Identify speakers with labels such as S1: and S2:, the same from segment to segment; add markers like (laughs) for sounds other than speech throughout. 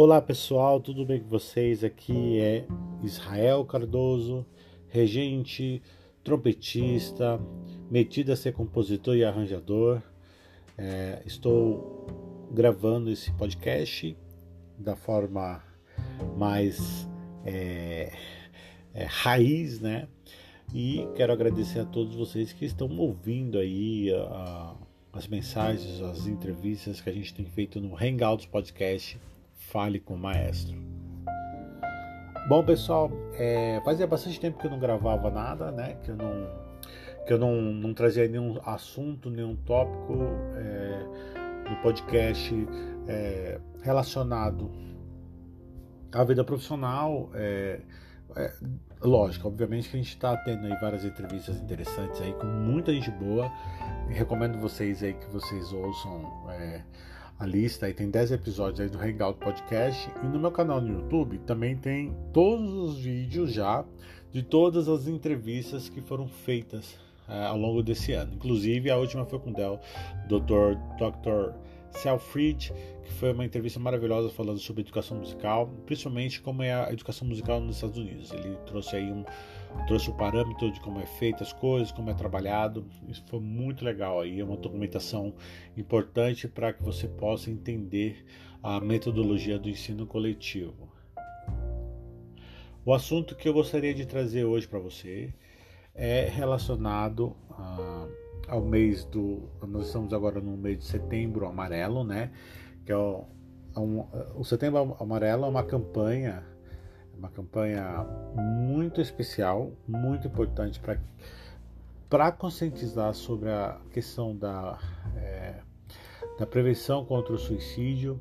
S1: Olá pessoal, tudo bem com vocês? Aqui é Israel Cardoso, regente, trompetista, metido a ser compositor e arranjador. É, estou gravando esse podcast da forma mais é, é, raiz, né? E quero agradecer a todos vocês que estão ouvindo aí a, as mensagens, as entrevistas que a gente tem feito no Hangouts Podcast Fale com o Maestro. Bom, pessoal, é, fazia bastante tempo que eu não gravava nada, né? Que eu não, que eu não, não trazia nenhum assunto, nenhum tópico é, no podcast é, relacionado à vida profissional. É, é, lógico, obviamente que a gente está tendo aí várias entrevistas interessantes aí com muita gente boa. recomendo vocês aí que vocês ouçam é, a lista aí tem 10 episódios aí do Hangout Podcast e no meu canal no YouTube também tem todos os vídeos já de todas as entrevistas que foram feitas é, ao longo desse ano. Inclusive a última foi com o Del, Dr. Dr. Selfridge, que foi uma entrevista maravilhosa falando sobre educação musical, principalmente como é a educação musical nos Estados Unidos. Ele trouxe aí um trouxe o parâmetro de como é feita as coisas, como é trabalhado. Isso foi muito legal aí, é uma documentação importante para que você possa entender a metodologia do ensino coletivo. O assunto que eu gostaria de trazer hoje para você é relacionado a, ao mês do. Nós estamos agora no mês de setembro amarelo, né? Que é o, é um, o setembro amarelo é uma campanha uma campanha muito especial, muito importante para para conscientizar sobre a questão da, é, da prevenção contra o suicídio,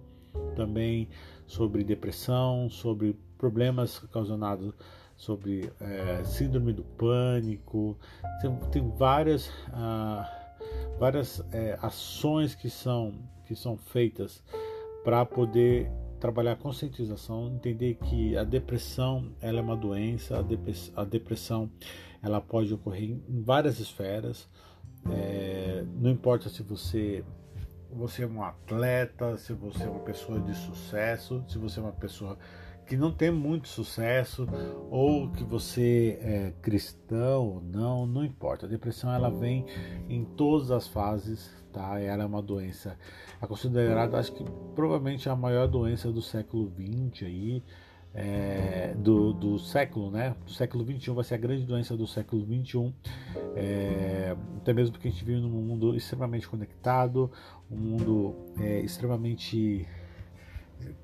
S1: também sobre depressão, sobre problemas causados sobre é, síndrome do pânico, tem, tem várias, ah, várias é, ações que são, que são feitas para poder trabalhar a conscientização, entender que a depressão ela é uma doença, a depressão ela pode ocorrer em várias esferas, é, não importa se você você é um atleta, se você é uma pessoa de sucesso, se você é uma pessoa que não tem muito sucesso ou que você é cristão ou não, não importa. A depressão ela vem em todas as fases, tá? Ela é uma doença, é considerada, acho que provavelmente a maior doença do século 20 aí, é, do, do, século, né? Do século 21 vai ser a grande doença do século 21, é, até mesmo porque a gente vive num mundo extremamente conectado, um mundo é, extremamente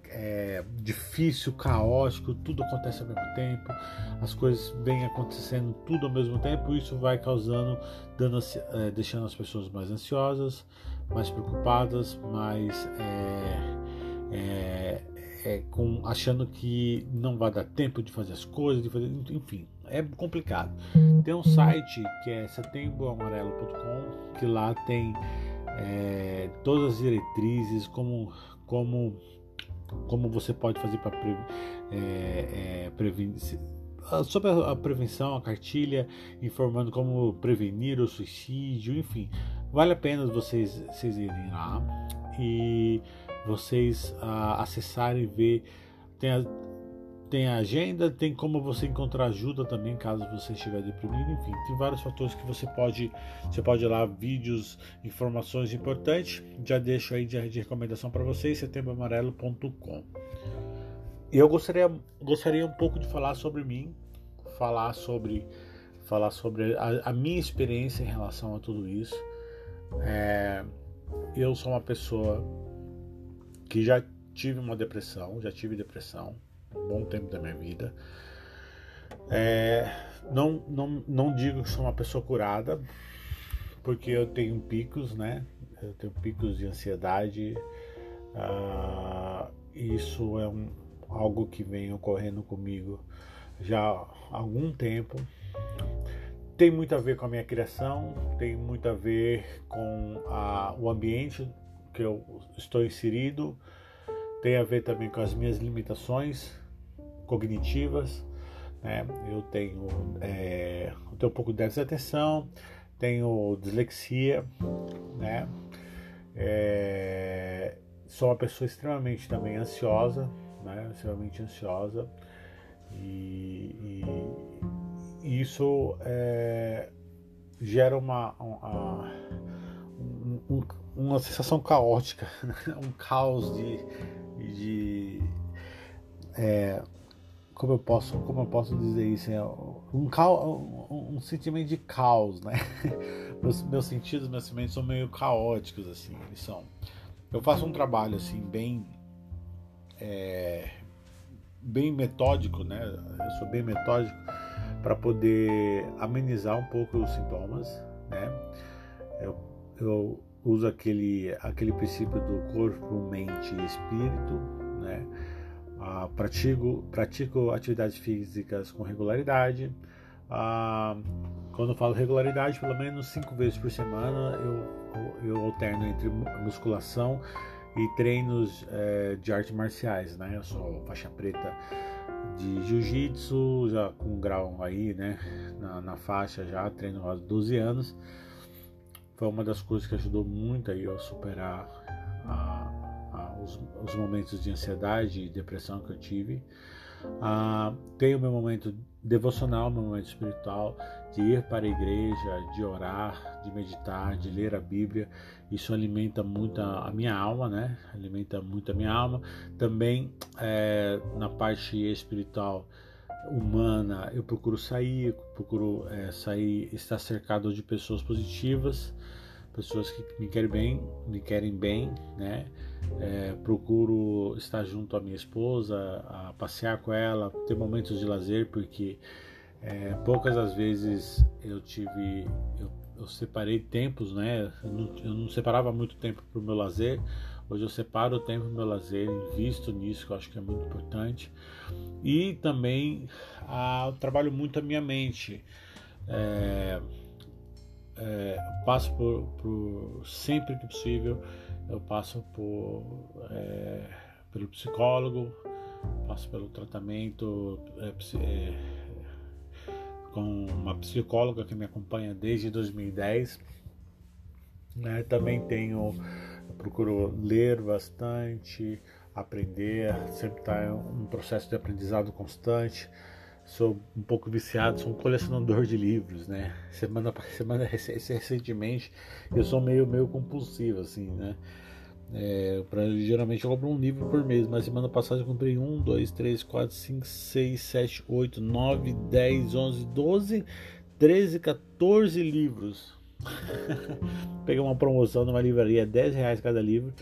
S1: é, difícil, caótico, tudo acontece ao mesmo tempo, as coisas vêm acontecendo tudo ao mesmo tempo, isso vai causando, dando, é, deixando as pessoas mais ansiosas, mais preocupadas, mais é, é, é, com, achando que não vai dar tempo de fazer as coisas, de fazer, enfim, é complicado. Tem um site que é setembroamarelo.com que lá tem é, todas as diretrizes, como, como como você pode fazer para pre, é, é, prevenir sobre a prevenção, a cartilha informando como prevenir o suicídio, enfim, vale a pena vocês, vocês irem lá e vocês ah, acessarem e ver. Tem a, tem a agenda, tem como você encontrar ajuda também caso você estiver deprimido, enfim, tem vários fatores que você pode, você pode ir lá, vídeos, informações importantes, já deixo aí de, de recomendação para vocês, setembroamarelo.com. Eu gostaria, gostaria um pouco de falar sobre mim, falar sobre, falar sobre a, a minha experiência em relação a tudo isso. É, eu sou uma pessoa que já tive uma depressão, já tive depressão, bom tempo da minha vida. É, não, não, não digo que sou uma pessoa curada, porque eu tenho picos, né? Eu tenho picos de ansiedade. Ah, isso é um, algo que vem ocorrendo comigo já há algum tempo. Tem muito a ver com a minha criação, tem muito a ver com a, o ambiente que eu estou inserido, tem a ver também com as minhas limitações cognitivas. Né? Eu tenho, é, tenho um pouco de déficit de atenção, tenho dislexia, né? É, sou uma pessoa extremamente também ansiosa, né? extremamente ansiosa. E, e isso é, gera uma, uma, um, uma sensação caótica, (laughs) né? um caos de, de é, como eu posso como eu posso dizer isso um, um, um sentimento de caos né? (laughs) Meus, meus sentidos meus sentimentos são meio caóticos assim eles são. Eu faço um trabalho assim bem é, bem metódico né? Eu sou bem metódico para poder amenizar um pouco os sintomas né? Eu, eu uso aquele aquele princípio do corpo mente e espírito né ah, pratico, pratico atividades físicas com regularidade. Ah, quando eu falo regularidade, pelo menos cinco vezes por semana eu, eu alterno entre musculação e treinos é, de artes marciais, né? Eu sou faixa preta de jiu-jitsu, já com grau aí, né? Na, na, faixa já, treino há 12 anos. Foi uma das coisas que ajudou muito aí a superar a, os, os momentos de ansiedade e depressão que eu tive. Ah, tenho meu momento devocional, meu momento espiritual, de ir para a igreja, de orar, de meditar, de ler a Bíblia. Isso alimenta muito a, a minha alma, né? Alimenta muito a minha alma. Também é, na parte espiritual humana, eu procuro sair, procuro é, sair, estar cercado de pessoas positivas, pessoas que me querem bem, me querem bem, né? É, procuro estar junto à minha esposa, a passear com ela, ter momentos de lazer, porque é, poucas as vezes eu tive, eu, eu separei tempos, né? Eu não, eu não separava muito tempo para o meu lazer. Hoje eu separo o tempo do meu lazer, invisto nisso, que eu acho que é muito importante. E também ah, trabalho muito a minha mente. É, é, passo por, por, sempre que possível eu passo por é, pelo psicólogo passo pelo tratamento é, é com uma psicóloga que me acompanha desde 2010 né? também tenho procuro ler bastante aprender sempre está um processo de aprendizado constante sou um pouco viciado, sou um colecionador de livros, né? Semana semana recentemente eu sou meio meio compulsivo assim, né? É, geralmente eu compro um livro por mês, mas semana passada eu comprei um, dois, três, quatro, cinco, seis, sete, oito, nove, dez, onze, doze, treze, 14 livros. (laughs) Peguei uma promoção numa livraria, 10 reais cada livro.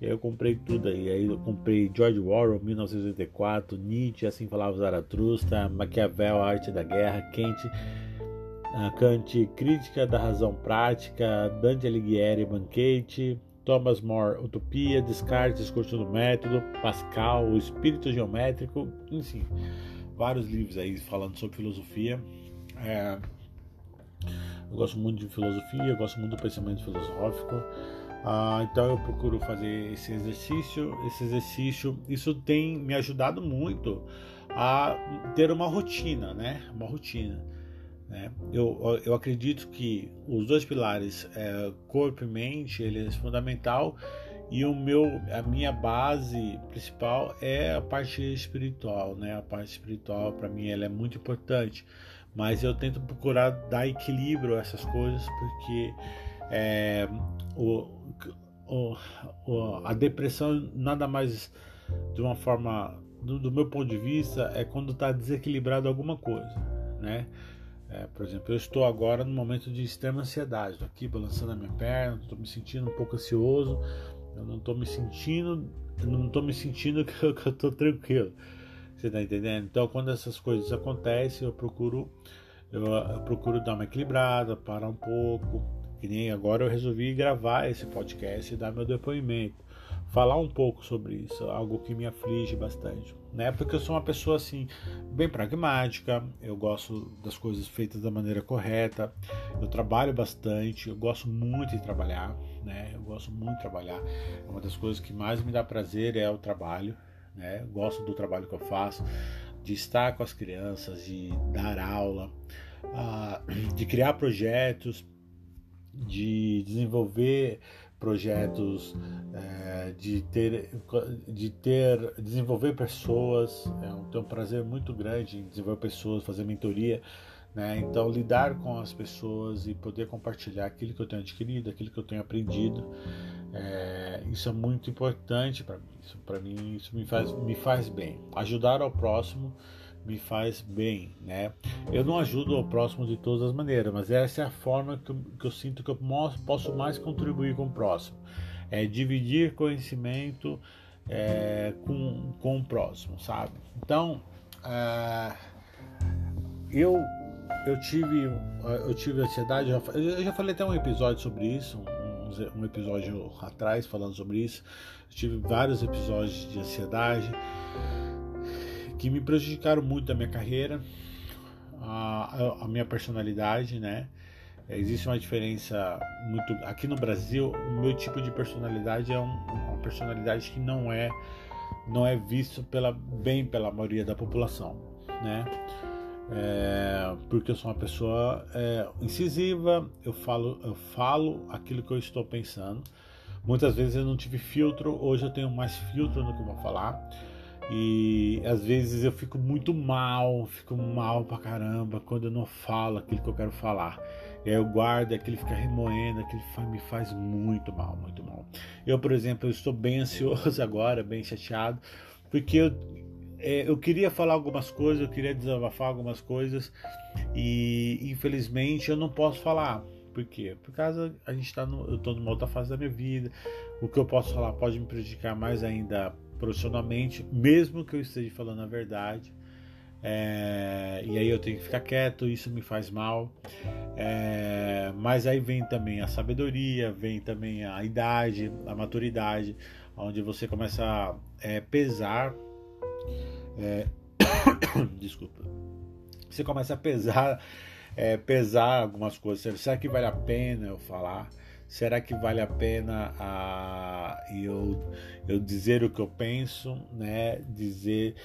S1: E aí eu comprei tudo aí. Aí eu comprei George Orwell, 1984, Nietzsche, Assim Falava Zaratustra, Maquiavel, A Arte da Guerra, Kant, Kant, Crítica da Razão Prática, Dante Alighieri, Banquete, Thomas More, Utopia, Descartes, Discurso do Método, Pascal, O Espírito Geométrico, enfim, vários livros aí falando sobre filosofia. É, eu gosto muito de filosofia, eu gosto muito do pensamento filosófico. Ah, então eu procuro fazer esse exercício. Esse exercício, isso tem me ajudado muito a ter uma rotina, né? Uma rotina. Né? Eu, eu acredito que os dois pilares, é, corpo e mente, ele é fundamental e o meu, a minha base principal é a parte espiritual, né? A parte espiritual para mim ela é muito importante, mas eu tento procurar dar equilíbrio a essas coisas porque é, o, a depressão nada mais de uma forma do, do meu ponto de vista é quando está desequilibrado alguma coisa, né? É, por exemplo, eu estou agora no momento de extrema ansiedade, estou aqui balançando a minha perna, estou me sentindo um pouco ansioso, eu não estou me sentindo, não estou me sentindo (laughs) que eu estou tranquilo. Você está entendendo? Então, quando essas coisas acontecem, eu procuro, eu, eu procuro dar uma equilibrada, parar um pouco, que nem agora eu resolvi gravar esse podcast e dar meu depoimento, falar um pouco sobre isso, algo que me aflige bastante, né? Porque eu sou uma pessoa assim bem pragmática, eu gosto das coisas feitas da maneira correta, eu trabalho bastante, eu gosto muito de trabalhar, né? Eu gosto muito de trabalhar. Uma das coisas que mais me dá prazer é o trabalho, né? Eu gosto do trabalho que eu faço, de estar com as crianças, de dar aula, ah, (clears throat) de criar projetos de desenvolver projetos, é, de ter, de ter, desenvolver pessoas. É um, tenho um prazer muito grande em desenvolver pessoas, fazer mentoria. Né? Então, lidar com as pessoas e poder compartilhar aquilo que eu tenho adquirido, aquilo que eu tenho aprendido, é, isso é muito importante para mim. Isso, para mim, isso me faz, me faz bem. Ajudar ao próximo me faz bem, né? Eu não ajudo ao próximo de todas as maneiras, mas essa é a forma que eu, que eu sinto que eu posso mais contribuir com o próximo. É dividir conhecimento é, com, com o próximo, sabe? Então, é, eu eu tive eu tive ansiedade, eu já falei até um episódio sobre isso, um, um episódio atrás falando sobre isso. Eu tive vários episódios de ansiedade que me prejudicaram muito a minha carreira, a, a minha personalidade, né? Existe uma diferença muito. Aqui no Brasil, o meu tipo de personalidade é um, uma personalidade que não é não é visto pela, bem pela maioria da população, né? É, porque eu sou uma pessoa é, incisiva, eu falo, eu falo aquilo que eu estou pensando. Muitas vezes eu não tive filtro, hoje eu tenho mais filtro no que eu vou falar. E às vezes eu fico muito mal, fico mal pra caramba quando eu não falo aquilo que eu quero falar. E aí eu guardo, aquilo fica remoendo, aquilo me faz muito mal, muito mal. Eu, por exemplo, eu estou bem (laughs) ansioso agora, bem chateado, porque eu, é, eu queria falar algumas coisas, eu queria desabafar algumas coisas e infelizmente eu não posso falar. Por quê? Por causa a gente está no, eu estou numa outra fase da minha vida. O que eu posso falar pode me prejudicar mais ainda profissionalmente, mesmo que eu esteja falando a verdade. É, e aí eu tenho que ficar quieto, isso me faz mal. É, mas aí vem também a sabedoria, vem também a idade, a maturidade, onde você começa a é, pesar. É, (coughs) desculpa. Você começa a pesar, é, pesar algumas coisas. Será que vale a pena eu falar? Será que vale a pena a, eu, eu dizer o que eu penso, né? Dizer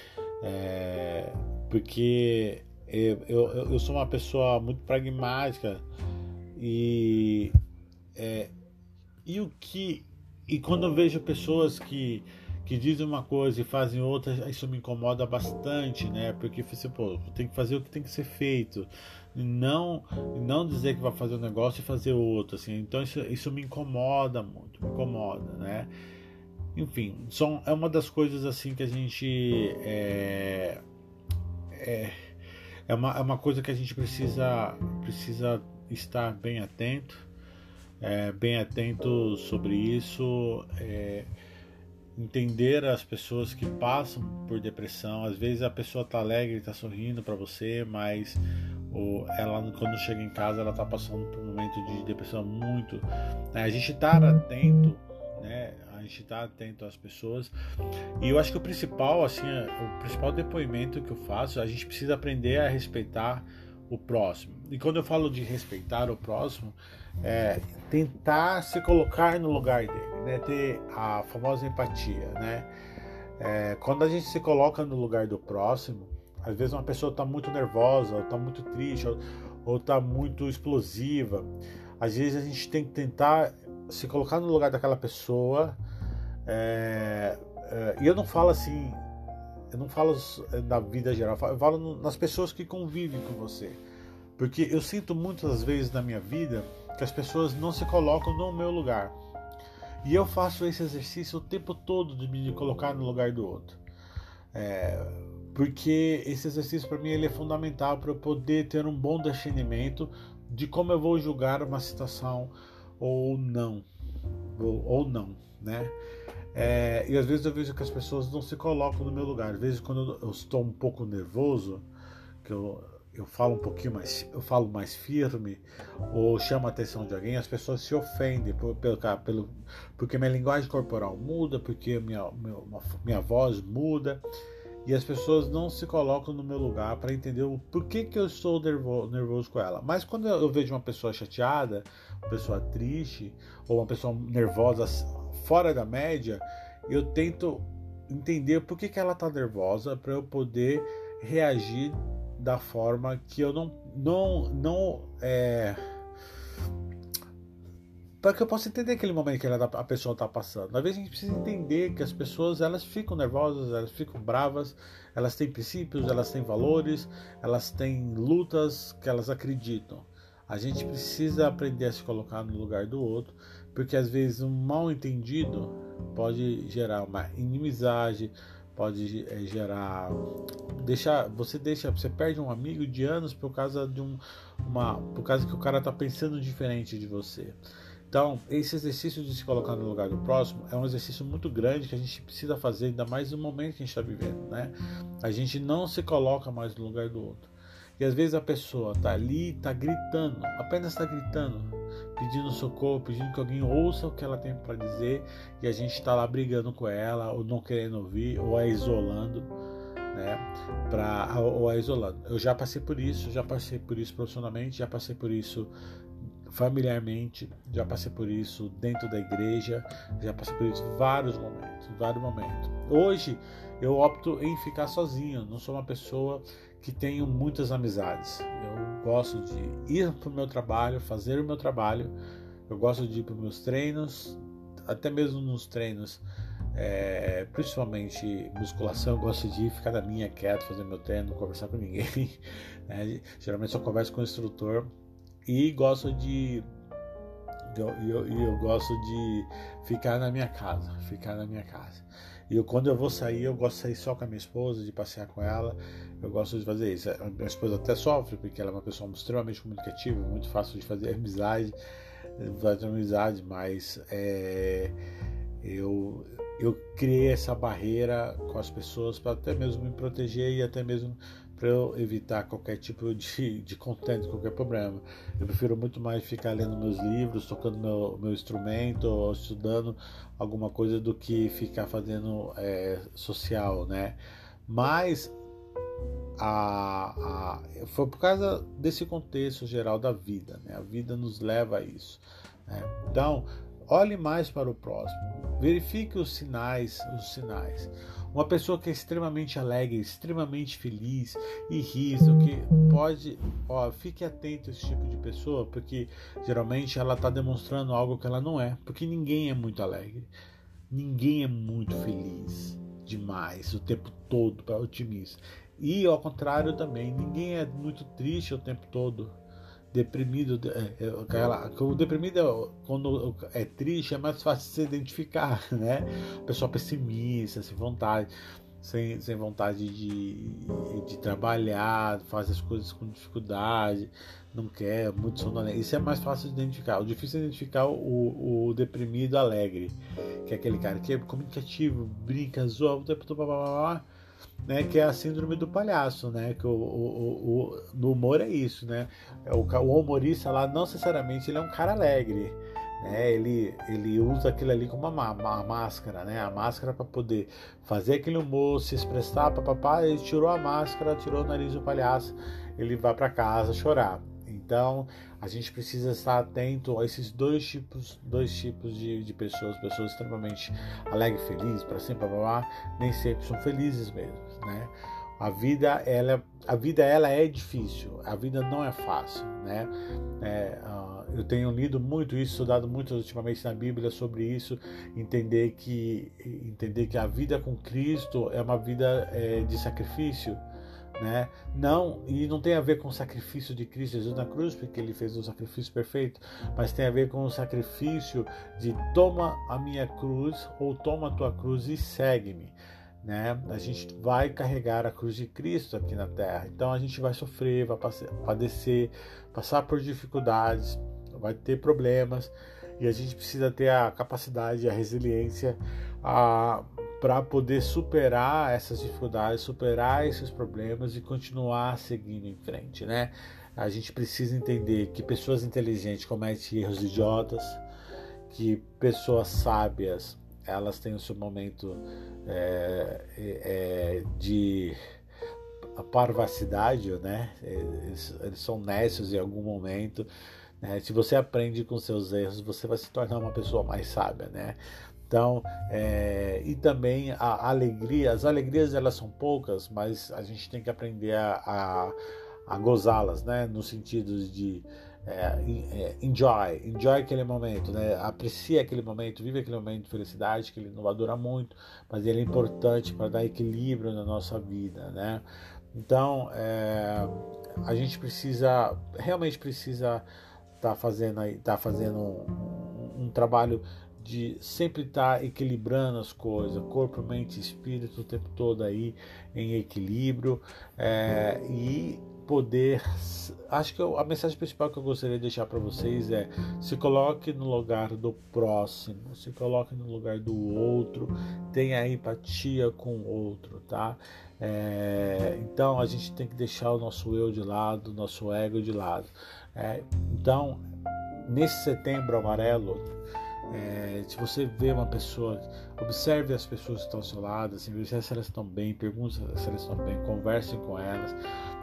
S1: é, porque eu, eu, eu, sou uma pessoa muito pragmática e é, e o que e quando eu vejo pessoas que que dizem uma coisa e fazem outra, isso me incomoda bastante, né? Porque você, pô, tem que fazer o que tem que ser feito. Não não dizer que vai fazer um negócio e fazer outro assim. Então isso, isso me incomoda muito me incomoda né? Enfim são é uma das coisas assim que a gente é, é, é, uma, é uma coisa que a gente precisa precisa estar bem atento é, bem atento sobre isso é, entender as pessoas que passam por depressão. Às vezes a pessoa está alegre está sorrindo para você mas ou ela quando chega em casa ela está passando por um momento de depressão muito né? a gente está atento né? A gente está atento às pessoas. E eu acho que o principal assim o principal depoimento que eu faço a gente precisa aprender a respeitar o próximo. E quando eu falo de respeitar o próximo é tentar se colocar no lugar dele né ter a famosa empatia né é, quando a gente se coloca no lugar do próximo às vezes uma pessoa está muito nervosa, ou está muito triste, ou está muito explosiva. Às vezes a gente tem que tentar se colocar no lugar daquela pessoa. É, é, e eu não falo assim, eu não falo na vida geral, eu falo nas pessoas que convivem com você. Porque eu sinto muitas vezes na minha vida que as pessoas não se colocam no meu lugar. E eu faço esse exercício o tempo todo de me colocar no lugar do outro. É, porque esse exercício para mim ele é fundamental para eu poder ter um bom discernimento de como eu vou julgar uma situação ou não, ou, ou não, né? É, e às vezes eu vejo que as pessoas não se colocam no meu lugar. Às vezes quando eu estou um pouco nervoso, que eu, eu falo um pouquinho mais, eu falo mais firme, ou chamo a atenção de alguém, as pessoas se ofendem por, pelo, pelo, porque minha linguagem corporal muda, porque minha, minha, minha voz muda e as pessoas não se colocam no meu lugar para entender o porquê que eu estou nervoso, nervoso com ela. Mas quando eu vejo uma pessoa chateada, uma pessoa triste ou uma pessoa nervosa fora da média, eu tento entender por que, que ela está nervosa para eu poder reagir da forma que eu não não não é, para que eu possa entender aquele momento que ela, a pessoa está passando. Às vezes a gente precisa entender que as pessoas elas ficam nervosas, elas ficam bravas, elas têm princípios, elas têm valores, elas têm lutas que elas acreditam. A gente precisa aprender a se colocar no lugar do outro, porque às vezes um mal entendido pode gerar uma inimizade, pode é, gerar deixar você deixa você perde um amigo de anos por causa de um uma por causa que o cara tá pensando diferente de você. Então esse exercício de se colocar no lugar do próximo é um exercício muito grande que a gente precisa fazer ainda mais no momento que a gente está vivendo né? A gente não se coloca mais no lugar do outro. E às vezes a pessoa tá ali tá gritando apenas está gritando pedindo socorro, pedindo que alguém ouça o que ela tem para dizer e a gente está lá brigando com ela, ou não querendo ouvir, ou a isolando, né? Pra, ou a isolando. Eu já passei por isso, já passei por isso profissionalmente, já passei por isso familiarmente, já passei por isso dentro da igreja, já passei por isso vários momentos, vários momentos. Hoje eu opto em ficar sozinho, não sou uma pessoa que tenho muitas amizades. Eu gosto de ir para o meu trabalho, fazer o meu trabalho, eu gosto de ir para os meus treinos, até mesmo nos treinos, é, principalmente musculação, eu gosto de ficar na minha quieto, fazer meu treino, não conversar com ninguém. (laughs) Né? Geralmente só converso com o instrutor e gosto de eu, eu, eu, gosto de ficar na minha casa, ficar na minha casa. E eu, quando eu vou sair, eu gosto de sair só com a minha esposa, de passear com ela. Eu gosto de fazer isso. A minha esposa até sofre, porque ela é uma pessoa extremamente comunicativa, muito fácil de fazer amizade, fazer amizade, mas é, eu, eu criei essa barreira com as pessoas para até mesmo me proteger e até mesmo para eu evitar qualquer tipo de, de content, qualquer problema. Eu prefiro muito mais ficar lendo meus livros, tocando meu, meu instrumento, ou estudando alguma coisa do que ficar fazendo é, social, né? Mas a, a, foi por causa desse contexto geral da vida, né? A vida nos leva a isso. Né? Então, olhe mais para o próximo, verifique os sinais, os sinais. Uma pessoa que é extremamente alegre, extremamente feliz e riso, que pode, ó, fique atento a esse tipo de pessoa, porque geralmente ela está demonstrando algo que ela não é, porque ninguém é muito alegre, ninguém é muito feliz demais o tempo todo para otimista. E ao contrário também, ninguém é muito triste o tempo todo deprimido, é, é, aquela, o deprimido é, quando é triste é mais fácil de se identificar, (laughs) né? Pessoa pessimista, sem vontade, sem, sem vontade de, de trabalhar, faz as coisas com dificuldade, não quer, muito sonolento. Isso é mais fácil de identificar. O difícil é identificar o, o deprimido alegre, que é aquele cara que é comunicativo, brinca, zoa o tempo todo, blá, blá, blá, né, que é a síndrome do palhaço, né, que o, o, o, no humor é isso, né, é o, o humorista lá não necessariamente ele é um cara alegre, né, ele, ele usa aquilo ali como uma, uma máscara, né, a máscara para poder fazer aquele humor, se expressar, papapá, ele tirou a máscara, tirou o nariz do palhaço, ele vai para casa chorar, então, a gente precisa estar atento a esses dois tipos, dois tipos de, de pessoas, pessoas extremamente alegres, felizes, para sempre, blá, blá, nem sempre são felizes mesmo, né? A vida, ela, a vida, ela é difícil. A vida não é fácil, né? É, uh, eu tenho lido muito isso, estudado muito ultimamente na Bíblia sobre isso, entender que, entender que a vida com Cristo é uma vida é, de sacrifício, né? Não, e não tem a ver com o sacrifício de Cristo Jesus na cruz, porque ele fez o sacrifício perfeito, mas tem a ver com o sacrifício de toma a minha cruz ou toma a tua cruz e segue-me. Né? A gente vai carregar a cruz de Cristo aqui na terra. Então a gente vai sofrer, vai padecer, passar por dificuldades, vai ter problemas e a gente precisa ter a capacidade, a resiliência, a para poder superar essas dificuldades, superar esses problemas e continuar seguindo em frente, né? A gente precisa entender que pessoas inteligentes cometem erros idiotas, que pessoas sábias elas têm o seu momento é, é, de parvacidade, né? Eles, eles, são nécios em algum momento. Né? Se você aprende com seus erros, você vai se tornar uma pessoa mais sábia, né? Então, é, e também a alegria, as alegrias elas são poucas, mas a gente tem que aprender a, a, a gozá-las, né? No sentido de é, é, enjoy, enjoy aquele momento, né? Aprecie aquele momento, vive aquele momento de felicidade que ele não vai durar muito, mas ele é importante para dar equilíbrio na nossa vida, né? Então, é, a gente precisa, realmente precisa estar tá fazendo, tá fazendo um, um, trabalho de sempre estar tá equilibrando as coisas, corpo, mente, espírito, o tempo todo aí em equilíbrio é, e poder. Acho que eu, a mensagem principal que eu gostaria de deixar para vocês é: se coloque no lugar do próximo, se coloque no lugar do outro, tenha empatia com o outro, tá? É, então a gente tem que deixar o nosso eu de lado, o nosso ego de lado. É, então, nesse setembro amarelo, é, se você vê uma pessoa, observe as pessoas que estão ao seu lado, assim, se elas estão bem, pergunte se elas estão bem, converse com elas,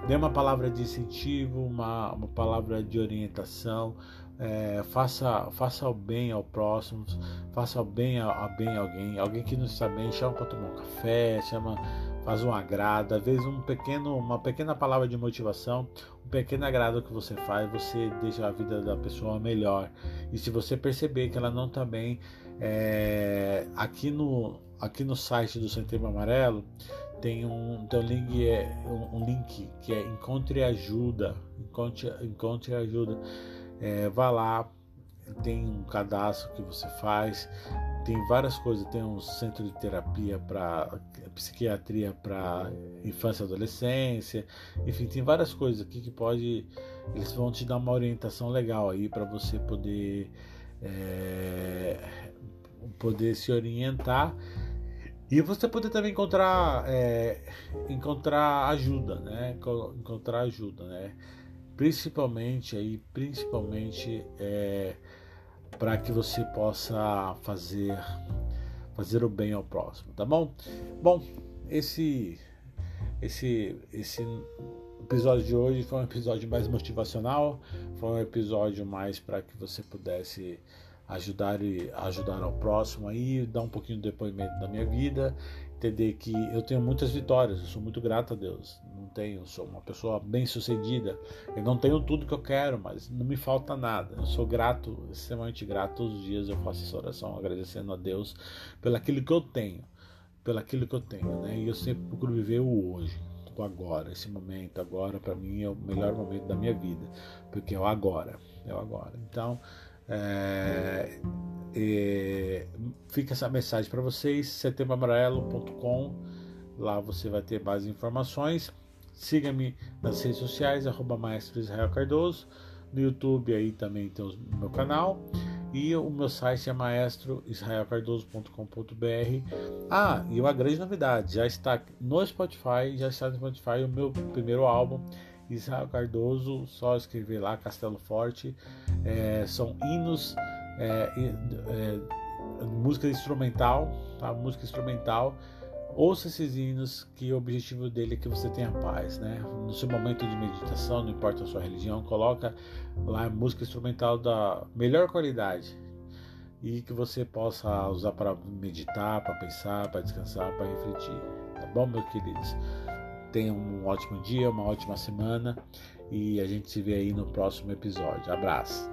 S1: dê uma palavra de incentivo, uma, uma palavra de orientação, é, faça, faça o bem ao próximo, faça o bem a, a, bem alguém, alguém que não está bem, chama para tomar um café, chama, faz um agrado, às vezes um pequeno, uma pequena palavra de motivação, pequeno agrado que você faz, você deixa a vida da pessoa melhor. E se você perceber que ela não está bem, é, aqui no aqui no site do Setembro Amarelo tem um, tem um link, é, um link que é Encontre Ajuda, Encontre, Encontre Ajuda. É, vá lá, tem um cadastro que você faz, tem várias coisas, tem um centro de terapia para psiquiatria para infância e adolescência, enfim, tem várias coisas aqui que pode, eles vão te dar uma orientação legal aí para você poder é, poder se orientar e você poder também encontrar é, encontrar ajuda, né? Encontrar ajuda, né? Principalmente aí, principalmente é, para que você possa fazer fazer o bem ao próximo, tá bom? Bom, esse esse esse episódio de hoje foi um episódio mais motivacional, foi um episódio mais para que você pudesse ajudar ajudar ao próximo aí, dar um pouquinho de depoimento da minha vida, entender que eu tenho muitas vitórias, eu sou muito grato a Deus. Não tenho, sou uma pessoa bem-sucedida. Eu não tenho tudo que eu quero, mas não me falta nada. Eu sou grato, extremamente grato. Todos os dias eu faço essa oração agradecendo a Deus pelo aquilo que eu tenho, pelo aquilo que eu tenho, né? E eu sempre procuro viver o hoje, o agora, esse momento agora para mim é o melhor momento da minha vida, porque é o agora, é o agora. Então, é, fica essa mensagem para vocês, setembroamarelo.com. Lá você vai ter mais informações. Siga-me nas redes sociais, arroba Maestro Israel Cardoso. No YouTube aí também tem o meu canal. E o meu site é maestroisraelcardoso.com.br. Ah, e uma grande novidade, já está no Spotify, já está no Spotify o meu primeiro álbum, Israel Cardoso, só escrever lá, Castelo Forte. É, são hinos, é, é, música instrumental, tá? Música instrumental Ouça esses hinos que o objetivo dele é que você tenha paz, né? No seu momento de meditação, não importa a sua religião, coloca lá música instrumental da melhor qualidade e que você possa usar para meditar, para pensar, para descansar, para refletir. Tá bom, meus queridos? Tenham um ótimo dia, uma ótima semana e a gente se vê aí no próximo episódio. Abraço.